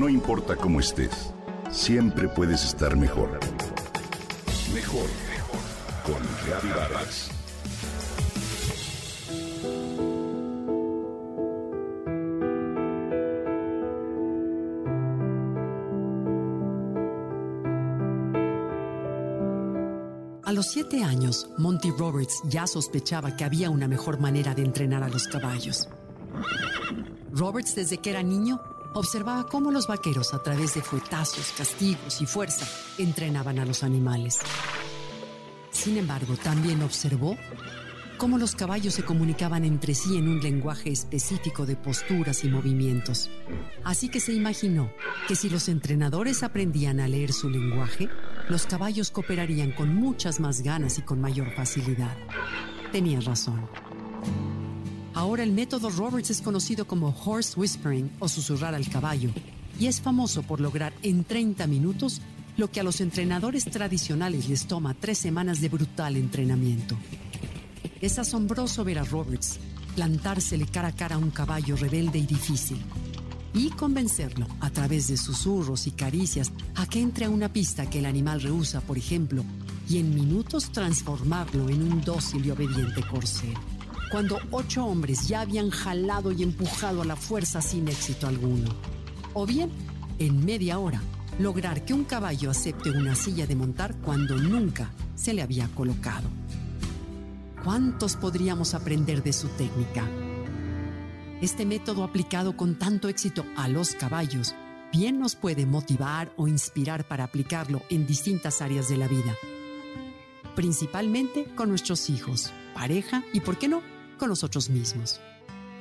No importa cómo estés, siempre puedes estar mejor. Mejor, mejor. Con Reavivadas. A los siete años, Monty Roberts ya sospechaba que había una mejor manera de entrenar a los caballos. Roberts, desde que era niño, observaba cómo los vaqueros, a través de fuetazos, castigos y fuerza, entrenaban a los animales. Sin embargo, también observó cómo los caballos se comunicaban entre sí en un lenguaje específico de posturas y movimientos. Así que se imaginó que si los entrenadores aprendían a leer su lenguaje, los caballos cooperarían con muchas más ganas y con mayor facilidad. Tenía razón. Ahora el método Roberts es conocido como horse whispering o susurrar al caballo y es famoso por lograr en 30 minutos lo que a los entrenadores tradicionales les toma tres semanas de brutal entrenamiento. Es asombroso ver a Roberts plantársele cara a cara a un caballo rebelde y difícil y convencerlo a través de susurros y caricias a que entre a una pista que el animal rehúsa, por ejemplo, y en minutos transformarlo en un dócil y obediente corcel. Cuando ocho hombres ya habían jalado y empujado a la fuerza sin éxito alguno. O bien, en media hora, lograr que un caballo acepte una silla de montar cuando nunca se le había colocado. ¿Cuántos podríamos aprender de su técnica? Este método aplicado con tanto éxito a los caballos bien nos puede motivar o inspirar para aplicarlo en distintas áreas de la vida, principalmente con nuestros hijos, pareja y, por qué no, con nosotros mismos.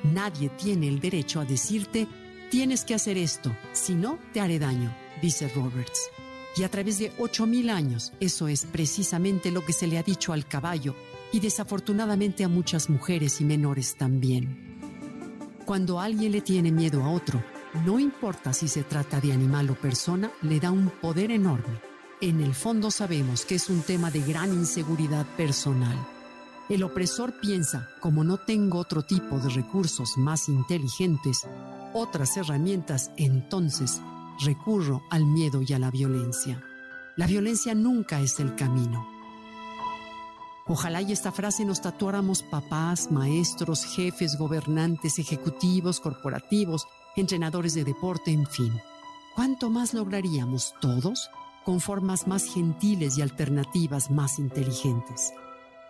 Nadie tiene el derecho a decirte, tienes que hacer esto, si no, te haré daño, dice Roberts. Y a través de 8.000 años, eso es precisamente lo que se le ha dicho al caballo y desafortunadamente a muchas mujeres y menores también. Cuando alguien le tiene miedo a otro, no importa si se trata de animal o persona, le da un poder enorme. En el fondo sabemos que es un tema de gran inseguridad personal. El opresor piensa, como no tengo otro tipo de recursos más inteligentes, otras herramientas, entonces recurro al miedo y a la violencia. La violencia nunca es el camino. Ojalá y esta frase nos tatuáramos papás, maestros, jefes, gobernantes, ejecutivos, corporativos, entrenadores de deporte, en fin. ¿Cuánto más lograríamos todos con formas más gentiles y alternativas más inteligentes?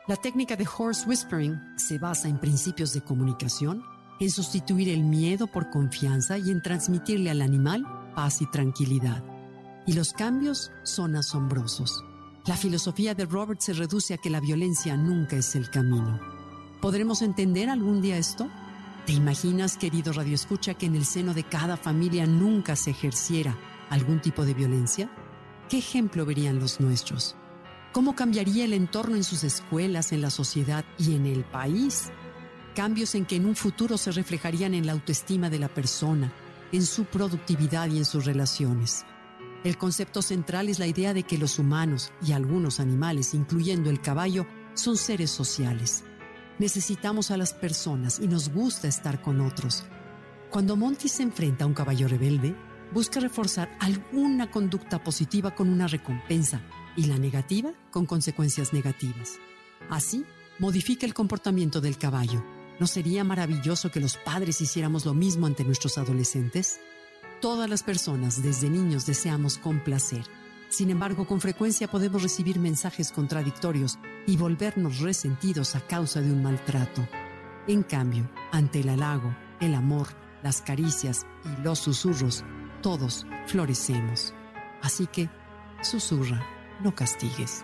La técnica de horse whispering se basa en principios de comunicación, en sustituir el miedo por confianza y en transmitirle al animal paz y tranquilidad. Y los cambios son asombrosos. La filosofía de Robert se reduce a que la violencia nunca es el camino. ¿Podremos entender algún día esto? ¿Te imaginas, querido Radio Escucha, que en el seno de cada familia nunca se ejerciera algún tipo de violencia? ¿Qué ejemplo verían los nuestros? ¿Cómo cambiaría el entorno en sus escuelas, en la sociedad y en el país? Cambios en que en un futuro se reflejarían en la autoestima de la persona, en su productividad y en sus relaciones. El concepto central es la idea de que los humanos y algunos animales, incluyendo el caballo, son seres sociales. Necesitamos a las personas y nos gusta estar con otros. Cuando Monty se enfrenta a un caballo rebelde, busca reforzar alguna conducta positiva con una recompensa y la negativa con consecuencias negativas. Así, modifica el comportamiento del caballo. ¿No sería maravilloso que los padres hiciéramos lo mismo ante nuestros adolescentes? Todas las personas desde niños deseamos complacer. Sin embargo, con frecuencia podemos recibir mensajes contradictorios y volvernos resentidos a causa de un maltrato. En cambio, ante el halago, el amor, las caricias y los susurros, todos florecemos. Así que, susurra, no castigues.